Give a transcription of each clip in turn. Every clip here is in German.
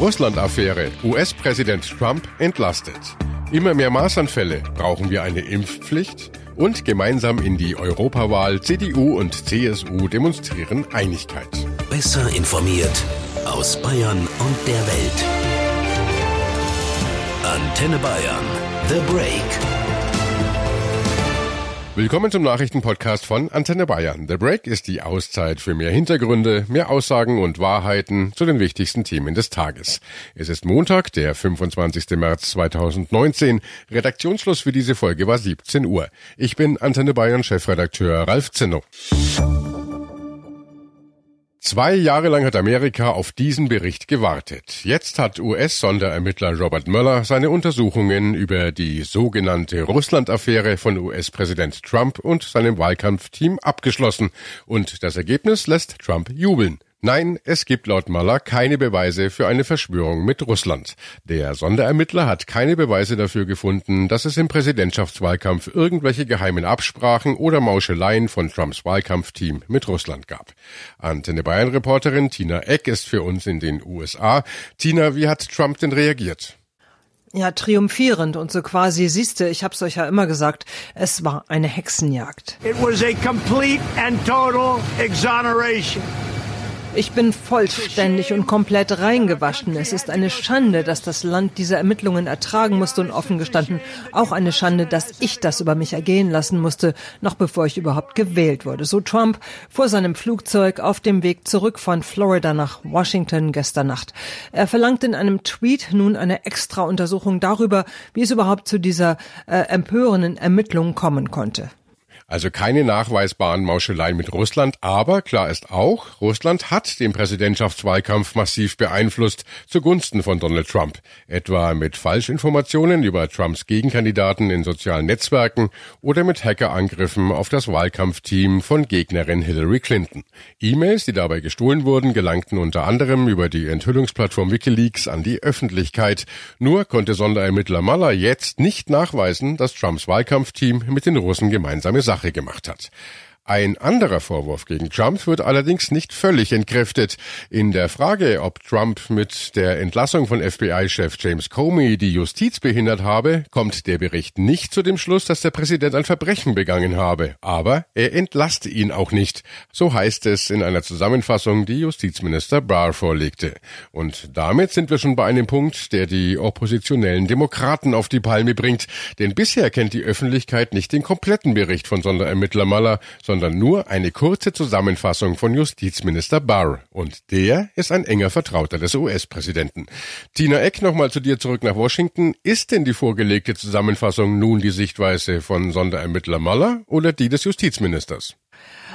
Russland-Affäre. US-Präsident Trump entlastet. Immer mehr Maßanfälle. Brauchen wir eine Impfpflicht? Und gemeinsam in die Europawahl. CDU und CSU demonstrieren Einigkeit. Besser informiert aus Bayern und der Welt. Antenne Bayern. The Break. Willkommen zum Nachrichtenpodcast von Antenne Bayern. The Break ist die Auszeit für mehr Hintergründe, mehr Aussagen und Wahrheiten zu den wichtigsten Themen des Tages. Es ist Montag, der 25. März 2019. Redaktionsschluss für diese Folge war 17 Uhr. Ich bin Antenne Bayern Chefredakteur Ralf Zinno. Zwei Jahre lang hat Amerika auf diesen Bericht gewartet. Jetzt hat US-Sonderermittler Robert Mueller seine Untersuchungen über die sogenannte Russland-Affäre von US-Präsident Trump und seinem Wahlkampfteam abgeschlossen. Und das Ergebnis lässt Trump jubeln. Nein, es gibt laut Mueller keine Beweise für eine Verschwörung mit Russland. Der Sonderermittler hat keine Beweise dafür gefunden, dass es im Präsidentschaftswahlkampf irgendwelche geheimen Absprachen oder Mauscheleien von Trumps Wahlkampfteam mit Russland gab. Antenne Bayern Reporterin Tina Eck ist für uns in den USA. Tina, wie hat Trump denn reagiert? Ja, triumphierend und so quasi, siehste, ich hab's euch ja immer gesagt, es war eine Hexenjagd. It was a complete and total exoneration. Ich bin vollständig und komplett reingewaschen. Es ist eine Schande, dass das Land diese Ermittlungen ertragen musste und offen gestanden. Auch eine Schande, dass ich das über mich ergehen lassen musste, noch bevor ich überhaupt gewählt wurde. So Trump vor seinem Flugzeug auf dem Weg zurück von Florida nach Washington gestern Nacht. Er verlangt in einem Tweet nun eine extra Untersuchung darüber, wie es überhaupt zu dieser äh, empörenden Ermittlung kommen konnte. Also keine nachweisbaren Mauscheleien mit Russland, aber klar ist auch, Russland hat den Präsidentschaftswahlkampf massiv beeinflusst zugunsten von Donald Trump, etwa mit Falschinformationen über Trumps Gegenkandidaten in sozialen Netzwerken oder mit Hackerangriffen auf das Wahlkampfteam von Gegnerin Hillary Clinton. E-Mails, die dabei gestohlen wurden, gelangten unter anderem über die Enthüllungsplattform Wikileaks an die Öffentlichkeit. Nur konnte Sonderermittler Mueller jetzt nicht nachweisen, dass Trumps Wahlkampfteam mit den Russen gemeinsame Sache gemacht hat. Ein anderer Vorwurf gegen Trump wird allerdings nicht völlig entkräftet. In der Frage, ob Trump mit der Entlassung von FBI-Chef James Comey die Justiz behindert habe, kommt der Bericht nicht zu dem Schluss, dass der Präsident ein Verbrechen begangen habe. Aber er entlasste ihn auch nicht. So heißt es in einer Zusammenfassung, die Justizminister Barr vorlegte. Und damit sind wir schon bei einem Punkt, der die oppositionellen Demokraten auf die Palme bringt. Denn bisher kennt die Öffentlichkeit nicht den kompletten Bericht von Sonderermittler sondern nur eine kurze Zusammenfassung von Justizminister Barr. Und der ist ein enger Vertrauter des US-Präsidenten. Tina Eck, nochmal zu dir zurück nach Washington. Ist denn die vorgelegte Zusammenfassung nun die Sichtweise von Sonderermittler Mueller oder die des Justizministers?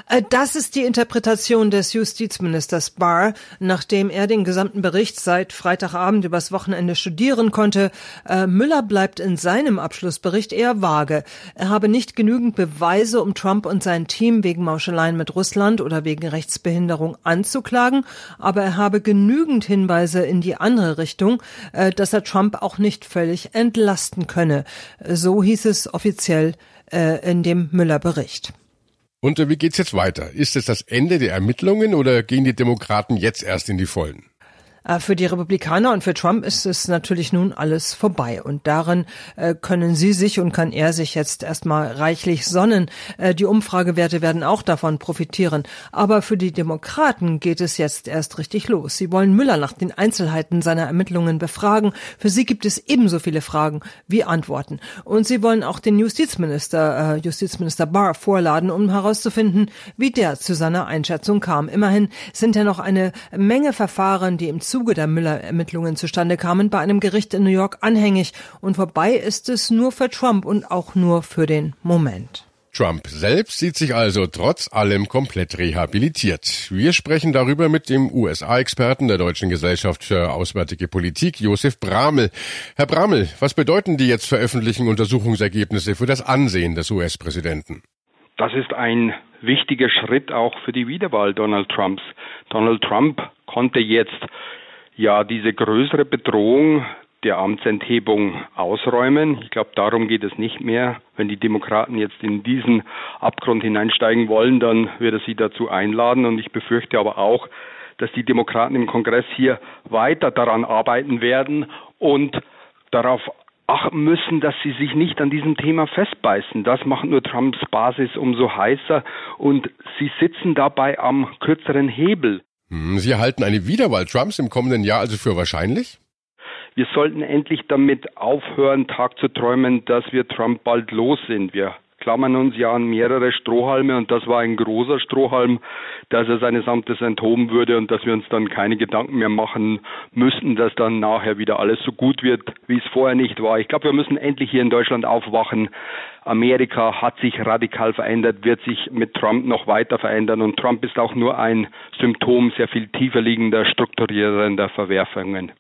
Äh, das ist die Interpretation des Justizministers Barr, nachdem er den gesamten Bericht seit Freitagabend übers Wochenende studieren konnte. Äh, Müller bleibt in seinem Abschlussbericht eher vage. Er habe nicht genügend Beweise, um Trump und sein Team wegen Mauscheleien mit Russland oder wegen Rechtsbehinderung anzuklagen, aber er habe genügend Hinweise in die andere Richtung, äh, dass er Trump auch nicht völlig entlasten könne. So hieß es offiziell in dem Müller-Bericht. Und wie geht's jetzt weiter? Ist es das Ende der Ermittlungen oder gehen die Demokraten jetzt erst in die Vollen? Äh, für die Republikaner und für Trump ist es natürlich nun alles vorbei. Und darin äh, können sie sich und kann er sich jetzt erstmal reichlich sonnen. Äh, die Umfragewerte werden auch davon profitieren. Aber für die Demokraten geht es jetzt erst richtig los. Sie wollen Müller nach den Einzelheiten seiner Ermittlungen befragen. Für sie gibt es ebenso viele Fragen wie Antworten. Und sie wollen auch den Justizminister, Justizminister Barr vorladen, um herauszufinden, wie der zu seiner Einschätzung kam. Immerhin sind ja noch eine Menge Verfahren, die im Zuge der Müller-Ermittlungen zustande kamen, bei einem Gericht in New York anhängig. Und vorbei ist es nur für Trump und auch nur für den Moment. Trump selbst sieht sich also trotz allem komplett rehabilitiert. Wir sprechen darüber mit dem USA-Experten der Deutschen Gesellschaft für Auswärtige Politik, Josef Bramel. Herr Bramel, was bedeuten die jetzt veröffentlichten Untersuchungsergebnisse für das Ansehen des US-Präsidenten? Das ist ein wichtiger Schritt auch für die Wiederwahl Donald Trumps. Donald Trump konnte jetzt ja diese größere Bedrohung der Amtsenthebung ausräumen. Ich glaube, darum geht es nicht mehr. Wenn die Demokraten jetzt in diesen Abgrund hineinsteigen wollen, dann wird er sie dazu einladen. Und ich befürchte aber auch, dass die Demokraten im Kongress hier weiter daran arbeiten werden und darauf achten müssen, dass sie sich nicht an diesem Thema festbeißen. Das macht nur Trumps Basis umso heißer und sie sitzen dabei am kürzeren Hebel. Hm, sie halten eine Wiederwahl Trumps im kommenden Jahr also für wahrscheinlich? Wir sollten endlich damit aufhören, Tag zu träumen, dass wir Trump bald los sind. Wir klammern uns ja an mehrere Strohhalme und das war ein großer Strohhalm, dass er seines Amtes enthoben würde und dass wir uns dann keine Gedanken mehr machen müssten, dass dann nachher wieder alles so gut wird, wie es vorher nicht war. Ich glaube, wir müssen endlich hier in Deutschland aufwachen. Amerika hat sich radikal verändert, wird sich mit Trump noch weiter verändern und Trump ist auch nur ein Symptom sehr viel tiefer liegender, strukturierender Verwerfungen.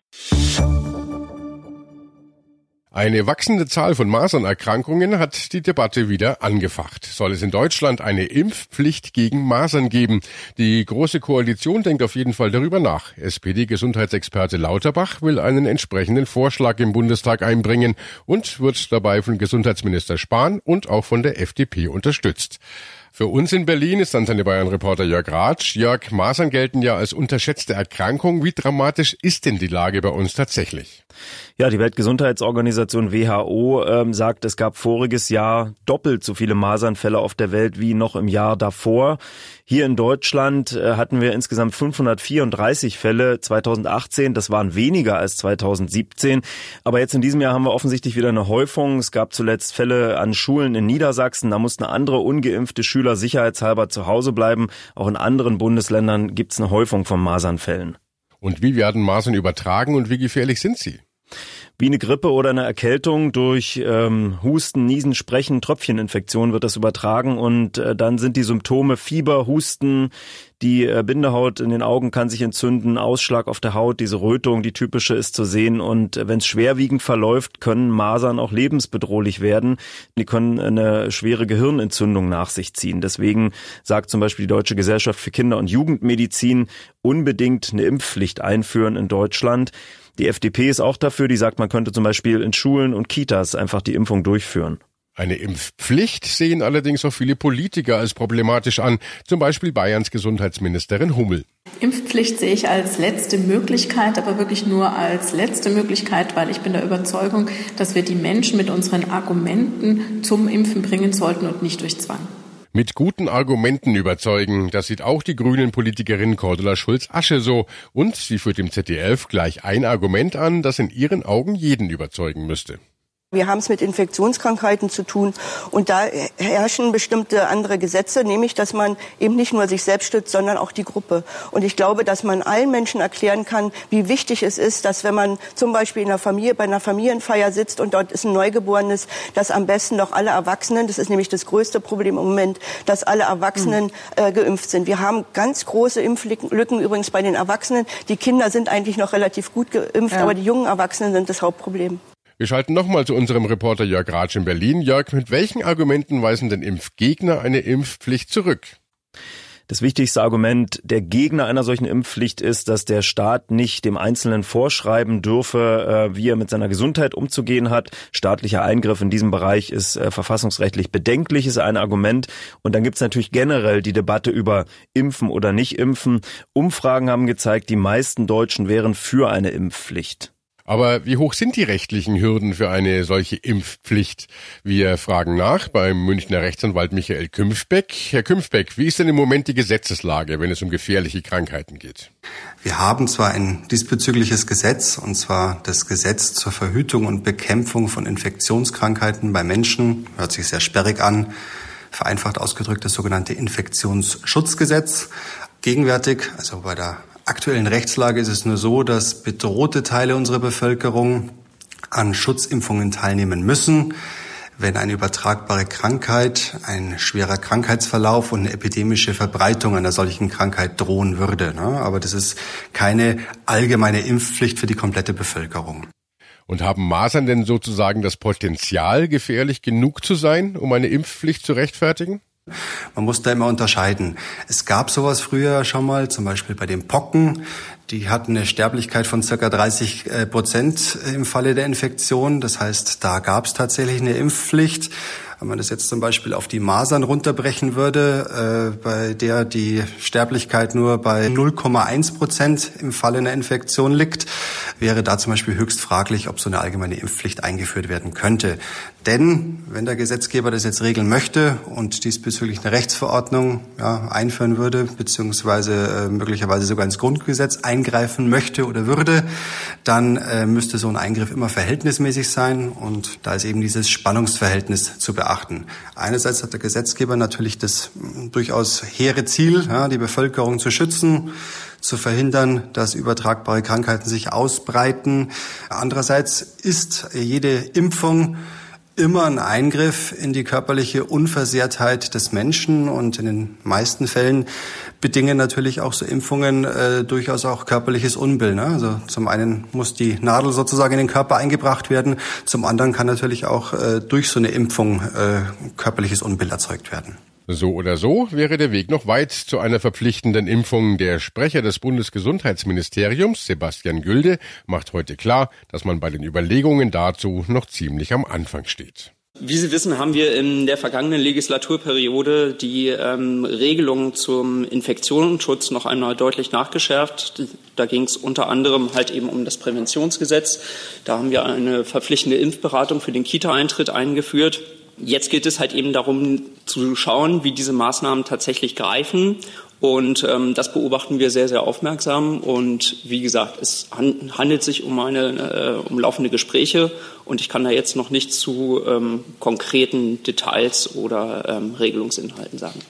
Eine wachsende Zahl von Masernerkrankungen hat die Debatte wieder angefacht. Soll es in Deutschland eine Impfpflicht gegen Masern geben? Die Große Koalition denkt auf jeden Fall darüber nach. SPD-Gesundheitsexperte Lauterbach will einen entsprechenden Vorschlag im Bundestag einbringen und wird dabei von Gesundheitsminister Spahn und auch von der FDP unterstützt. Für uns in Berlin ist dann seine Bayern-Reporter Jörg Ratsch. Jörg, Masern gelten ja als unterschätzte Erkrankung. Wie dramatisch ist denn die Lage bei uns tatsächlich? Ja, die Weltgesundheitsorganisation WHO ähm, sagt, es gab voriges Jahr doppelt so viele Masernfälle auf der Welt wie noch im Jahr davor. Hier in Deutschland äh, hatten wir insgesamt 534 Fälle 2018. Das waren weniger als 2017. Aber jetzt in diesem Jahr haben wir offensichtlich wieder eine Häufung. Es gab zuletzt Fälle an Schulen in Niedersachsen. Da mussten andere ungeimpfte Schüler sicherheitshalber zu Hause bleiben. Auch in anderen Bundesländern gibt es eine Häufung von Masernfällen. Und wie werden Masern übertragen und wie gefährlich sind sie? Wie eine Grippe oder eine Erkältung durch ähm, Husten, Niesen, Sprechen, Tröpfcheninfektion wird das übertragen und äh, dann sind die Symptome Fieber, Husten, die äh, Bindehaut in den Augen kann sich entzünden, Ausschlag auf der Haut, diese Rötung, die typische ist zu sehen und äh, wenn es schwerwiegend verläuft, können Masern auch lebensbedrohlich werden. Die können eine schwere Gehirnentzündung nach sich ziehen. Deswegen sagt zum Beispiel die Deutsche Gesellschaft für Kinder- und Jugendmedizin unbedingt eine Impfpflicht einführen in Deutschland. Die FDP ist auch dafür, die sagt, man könnte zum Beispiel in Schulen und Kitas einfach die Impfung durchführen. Eine Impfpflicht sehen allerdings auch viele Politiker als problematisch an, zum Beispiel Bayerns Gesundheitsministerin Hummel. Impfpflicht sehe ich als letzte Möglichkeit, aber wirklich nur als letzte Möglichkeit, weil ich bin der Überzeugung, dass wir die Menschen mit unseren Argumenten zum Impfen bringen sollten und nicht durch Zwang mit guten Argumenten überzeugen. Das sieht auch die grünen Politikerin Cordula Schulz-Asche so. Und sie führt im ZDF gleich ein Argument an, das in ihren Augen jeden überzeugen müsste. Wir haben es mit Infektionskrankheiten zu tun und da herrschen bestimmte andere Gesetze, nämlich dass man eben nicht nur sich selbst stützt, sondern auch die Gruppe. Und ich glaube, dass man allen Menschen erklären kann, wie wichtig es ist, dass wenn man zum Beispiel in einer Familie, bei einer Familienfeier sitzt und dort ist ein Neugeborenes, dass am besten doch alle Erwachsenen, das ist nämlich das größte Problem im Moment, dass alle Erwachsenen äh, geimpft sind. Wir haben ganz große Impflücken übrigens bei den Erwachsenen. Die Kinder sind eigentlich noch relativ gut geimpft, ja. aber die jungen Erwachsenen sind das Hauptproblem. Wir schalten nochmal zu unserem Reporter Jörg Ratsch in Berlin. Jörg, mit welchen Argumenten weisen denn Impfgegner eine Impfpflicht zurück? Das wichtigste Argument der Gegner einer solchen Impfpflicht ist, dass der Staat nicht dem Einzelnen vorschreiben dürfe, äh, wie er mit seiner Gesundheit umzugehen hat. Staatlicher Eingriff in diesem Bereich ist äh, verfassungsrechtlich bedenklich, ist ein Argument. Und dann gibt es natürlich generell die Debatte über Impfen oder nicht Impfen. Umfragen haben gezeigt, die meisten Deutschen wären für eine Impfpflicht. Aber wie hoch sind die rechtlichen Hürden für eine solche Impfpflicht? Wir fragen nach beim Münchner Rechtsanwalt Michael Künfbeck. Herr Künfbeck, wie ist denn im Moment die Gesetzeslage, wenn es um gefährliche Krankheiten geht? Wir haben zwar ein diesbezügliches Gesetz, und zwar das Gesetz zur Verhütung und Bekämpfung von Infektionskrankheiten bei Menschen, hört sich sehr sperrig an, vereinfacht ausgedrückt das sogenannte Infektionsschutzgesetz. Gegenwärtig, also bei der aktuellen Rechtslage ist es nur so, dass bedrohte Teile unserer Bevölkerung an Schutzimpfungen teilnehmen müssen, wenn eine übertragbare Krankheit, ein schwerer Krankheitsverlauf und eine epidemische Verbreitung einer solchen Krankheit drohen würde. Ne? Aber das ist keine allgemeine Impfpflicht für die komplette Bevölkerung. Und haben Masern denn sozusagen das Potenzial, gefährlich genug zu sein, um eine Impfpflicht zu rechtfertigen? Man muss da immer unterscheiden. Es gab sowas früher schon mal, zum Beispiel bei den Pocken. Die hatten eine Sterblichkeit von circa 30 äh, Prozent im Falle der Infektion. Das heißt, da gab es tatsächlich eine Impfpflicht. Wenn man das jetzt zum Beispiel auf die Masern runterbrechen würde, äh, bei der die Sterblichkeit nur bei 0,1 Prozent im Falle einer Infektion liegt, wäre da zum Beispiel höchst fraglich, ob so eine allgemeine Impfpflicht eingeführt werden könnte. Denn wenn der Gesetzgeber das jetzt regeln möchte und diesbezüglich eine Rechtsverordnung ja, einführen würde, beziehungsweise äh, möglicherweise sogar ins Grundgesetz eingreifen möchte oder würde, dann äh, müsste so ein Eingriff immer verhältnismäßig sein. Und da ist eben dieses Spannungsverhältnis zu beachten. Einerseits hat der Gesetzgeber natürlich das hm, durchaus hehre Ziel, ja, die Bevölkerung zu schützen zu verhindern, dass übertragbare Krankheiten sich ausbreiten. Andererseits ist jede Impfung immer ein Eingriff in die körperliche Unversehrtheit des Menschen und in den meisten Fällen bedingen natürlich auch so Impfungen äh, durchaus auch körperliches Unbill. Ne? Also zum einen muss die Nadel sozusagen in den Körper eingebracht werden, zum anderen kann natürlich auch äh, durch so eine Impfung äh, körperliches Unbill erzeugt werden. So oder so wäre der Weg noch weit zu einer verpflichtenden Impfung. Der Sprecher des Bundesgesundheitsministeriums, Sebastian Gülde, macht heute klar, dass man bei den Überlegungen dazu noch ziemlich am Anfang steht. Wie Sie wissen, haben wir in der vergangenen Legislaturperiode die ähm, Regelungen zum Infektionsschutz noch einmal deutlich nachgeschärft. Da ging es unter anderem halt eben um das Präventionsgesetz. Da haben wir eine verpflichtende Impfberatung für den Kita-Eintritt eingeführt. Jetzt geht es halt eben darum zu schauen, wie diese Maßnahmen tatsächlich greifen. Und ähm, das beobachten wir sehr, sehr aufmerksam. Und wie gesagt, es handelt sich um eine äh, um laufende Gespräche und ich kann da jetzt noch nichts zu ähm, konkreten Details oder ähm, Regelungsinhalten sagen.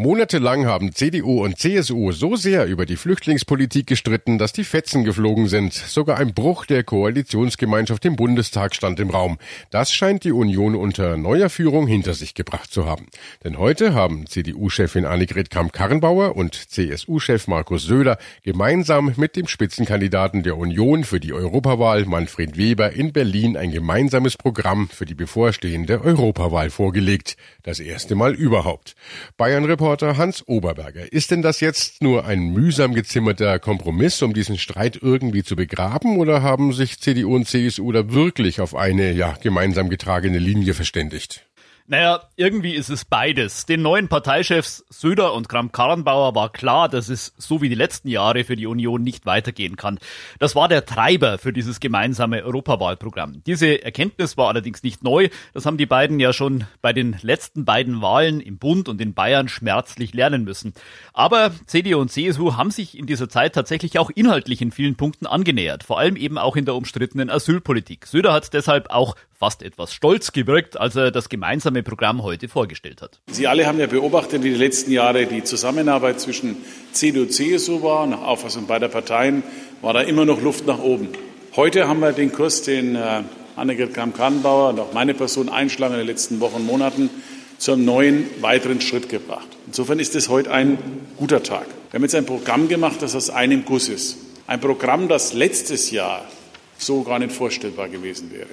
Monatelang haben CDU und CSU so sehr über die Flüchtlingspolitik gestritten, dass die Fetzen geflogen sind. Sogar ein Bruch der Koalitionsgemeinschaft im Bundestag stand im Raum. Das scheint die Union unter neuer Führung hinter sich gebracht zu haben. Denn heute haben CDU-Chefin Annegret Kramp-Karrenbauer und CSU-Chef Markus Söder gemeinsam mit dem Spitzenkandidaten der Union für die Europawahl Manfred Weber in Berlin ein gemeinsames Programm für die bevorstehende Europawahl vorgelegt. Das erste Mal überhaupt. Bayern Reporter Hans Oberberger. Ist denn das jetzt nur ein mühsam gezimmerter Kompromiss, um diesen Streit irgendwie zu begraben, oder haben sich CDU und CSU da wirklich auf eine ja gemeinsam getragene Linie verständigt? Naja, irgendwie ist es beides. Den neuen Parteichefs Söder und Kramp-Karrenbauer war klar, dass es so wie die letzten Jahre für die Union nicht weitergehen kann. Das war der Treiber für dieses gemeinsame Europawahlprogramm. Diese Erkenntnis war allerdings nicht neu. Das haben die beiden ja schon bei den letzten beiden Wahlen im Bund und in Bayern schmerzlich lernen müssen. Aber CDU und CSU haben sich in dieser Zeit tatsächlich auch inhaltlich in vielen Punkten angenähert. Vor allem eben auch in der umstrittenen Asylpolitik. Söder hat deshalb auch fast etwas stolz gewirkt, als er das gemeinsame Programm heute vorgestellt hat. Sie alle haben ja beobachtet, wie die letzten Jahre die Zusammenarbeit zwischen CDU und CSU war. Nach Auffassung beider Parteien war da immer noch Luft nach oben. Heute haben wir den Kurs, den äh, Annegret Kramp-Karrenbauer und auch meine Person einschlagen in den letzten Wochen und Monaten, zu einem neuen, weiteren Schritt gebracht. Insofern ist es heute ein guter Tag. Wir haben jetzt ein Programm gemacht, das aus einem Guss ist. Ein Programm, das letztes Jahr so gar nicht vorstellbar gewesen wäre.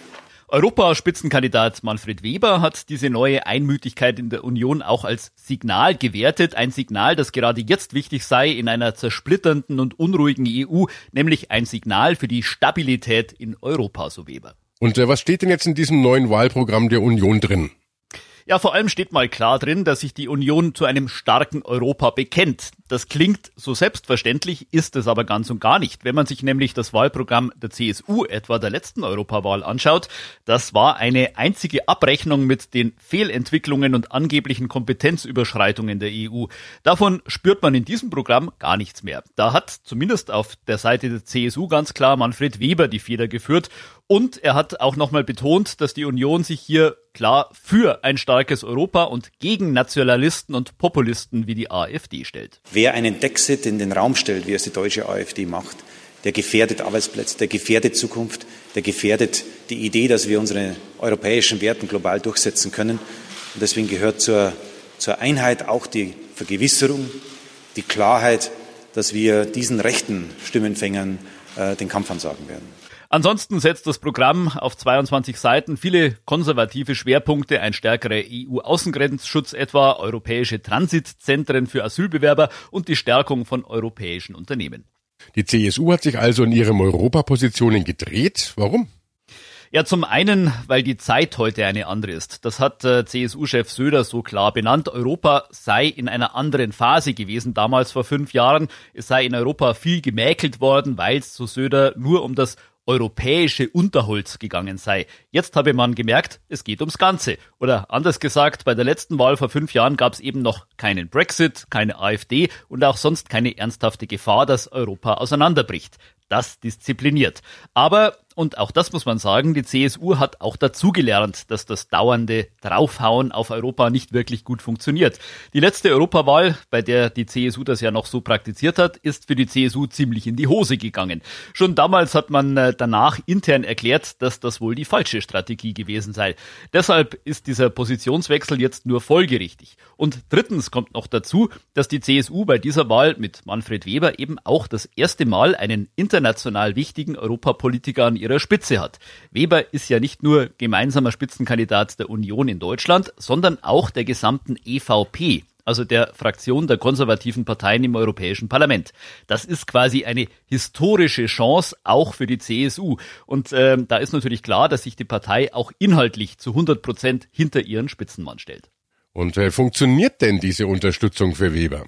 Europaspitzenkandidat Manfred Weber hat diese neue Einmütigkeit in der Union auch als Signal gewertet. Ein Signal, das gerade jetzt wichtig sei in einer zersplitternden und unruhigen EU, nämlich ein Signal für die Stabilität in Europa, so Weber. Und äh, was steht denn jetzt in diesem neuen Wahlprogramm der Union drin? Ja, vor allem steht mal klar drin, dass sich die Union zu einem starken Europa bekennt. Das klingt so selbstverständlich, ist es aber ganz und gar nicht. Wenn man sich nämlich das Wahlprogramm der CSU etwa der letzten Europawahl anschaut, das war eine einzige Abrechnung mit den Fehlentwicklungen und angeblichen Kompetenzüberschreitungen der EU. Davon spürt man in diesem Programm gar nichts mehr. Da hat zumindest auf der Seite der CSU ganz klar Manfred Weber die Feder geführt und er hat auch nochmal betont, dass die Union sich hier klar für ein starkes Europa und gegen Nationalisten und Populisten wie die AfD stellt. Wer einen Dexit in den Raum stellt, wie es die deutsche AfD macht, der gefährdet Arbeitsplätze, der gefährdet Zukunft, der gefährdet die Idee, dass wir unsere europäischen Werten global durchsetzen können. Und deswegen gehört zur, zur Einheit auch die Vergewisserung, die Klarheit, dass wir diesen rechten Stimmenfängern äh, den Kampf ansagen werden. Ansonsten setzt das Programm auf 22 Seiten viele konservative Schwerpunkte, ein stärkerer EU-Außengrenzschutz etwa, europäische Transitzentren für Asylbewerber und die Stärkung von europäischen Unternehmen. Die CSU hat sich also in ihren Europapositionen gedreht. Warum? Ja, zum einen, weil die Zeit heute eine andere ist. Das hat äh, CSU-Chef Söder so klar benannt. Europa sei in einer anderen Phase gewesen, damals vor fünf Jahren. Es sei in Europa viel gemäkelt worden, weil es, so Söder, nur um das europäische Unterholz gegangen sei. Jetzt habe man gemerkt, es geht ums Ganze. Oder anders gesagt, bei der letzten Wahl vor fünf Jahren gab es eben noch keinen Brexit, keine AfD und auch sonst keine ernsthafte Gefahr, dass Europa auseinanderbricht. Das diszipliniert. Aber und auch das muss man sagen, die CSU hat auch dazugelernt, dass das dauernde Draufhauen auf Europa nicht wirklich gut funktioniert. Die letzte Europawahl, bei der die CSU das ja noch so praktiziert hat, ist für die CSU ziemlich in die Hose gegangen. Schon damals hat man äh, danach intern erklärt, dass das wohl die falsche Strategie gewesen sei. Deshalb ist dieser Positionswechsel jetzt nur folgerichtig. Und drittens kommt noch dazu, dass die CSU bei dieser Wahl mit Manfred Weber eben auch das erste Mal einen international wichtigen Europapolitiker an ihrer Spitze hat. Weber ist ja nicht nur gemeinsamer Spitzenkandidat der Union in Deutschland, sondern auch der gesamten EVP, also der Fraktion der konservativen Parteien im Europäischen Parlament. Das ist quasi eine historische Chance auch für die CSU. Und äh, da ist natürlich klar, dass sich die Partei auch inhaltlich zu 100 Prozent hinter ihren Spitzenmann stellt. Und äh, funktioniert denn diese Unterstützung für Weber?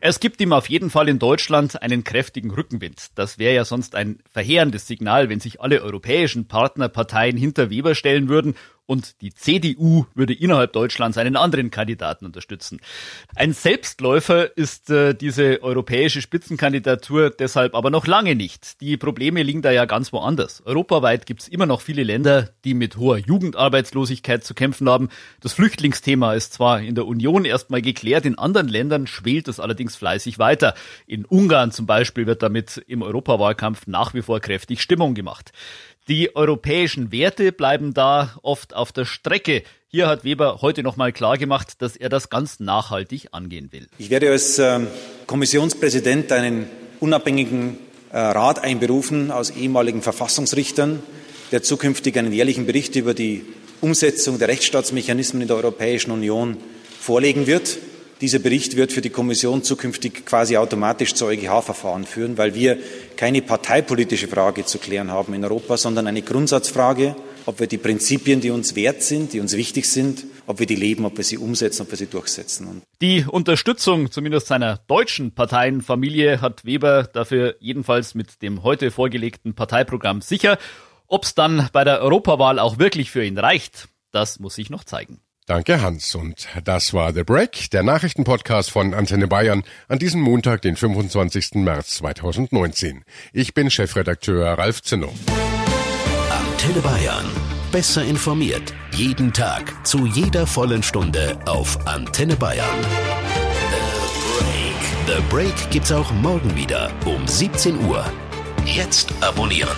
Es gibt ihm auf jeden Fall in Deutschland einen kräftigen Rückenwind. Das wäre ja sonst ein verheerendes Signal, wenn sich alle europäischen Partnerparteien hinter Weber stellen würden und die CDU würde innerhalb Deutschlands einen anderen Kandidaten unterstützen. Ein Selbstläufer ist äh, diese europäische Spitzenkandidatur deshalb aber noch lange nicht. Die Probleme liegen da ja ganz woanders. Europaweit gibt es immer noch viele Länder, die mit hoher Jugendarbeitslosigkeit zu kämpfen haben. Das Flüchtlingsthema ist zwar in der Union erstmal geklärt, in anderen Ländern schwelt es allerdings fleißig weiter. In Ungarn zum Beispiel wird damit im Europawahlkampf nach wie vor kräftig Stimmung gemacht. Die europäischen Werte bleiben da oft auf der Strecke. Hier hat Weber heute nochmal klargemacht, dass er das ganz nachhaltig angehen will. Ich werde als äh, Kommissionspräsident einen unabhängigen äh, Rat einberufen aus ehemaligen Verfassungsrichtern, der zukünftig einen jährlichen Bericht über die Umsetzung der Rechtsstaatsmechanismen in der Europäischen Union vorlegen wird. Dieser Bericht wird für die Kommission zukünftig quasi automatisch zu EuGH-Verfahren führen, weil wir keine parteipolitische Frage zu klären haben in Europa, sondern eine Grundsatzfrage, ob wir die Prinzipien, die uns wert sind, die uns wichtig sind, ob wir die leben, ob wir sie umsetzen, ob wir sie durchsetzen. Die Unterstützung zumindest seiner deutschen Parteienfamilie hat Weber dafür jedenfalls mit dem heute vorgelegten Parteiprogramm sicher. Ob es dann bei der Europawahl auch wirklich für ihn reicht, das muss sich noch zeigen. Danke, Hans. Und das war The Break, der Nachrichtenpodcast von Antenne Bayern an diesem Montag, den 25. März 2019. Ich bin Chefredakteur Ralf Zinno. Antenne Bayern. Besser informiert. Jeden Tag. Zu jeder vollen Stunde auf Antenne Bayern. The Break. The Break gibt's auch morgen wieder um 17 Uhr. Jetzt abonnieren.